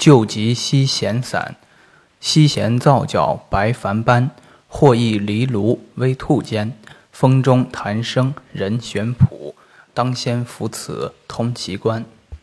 旧疾西弦散，西弦皂角白矾斑，或异离炉微兔间。风中弹声人悬谱，当先服此通其关。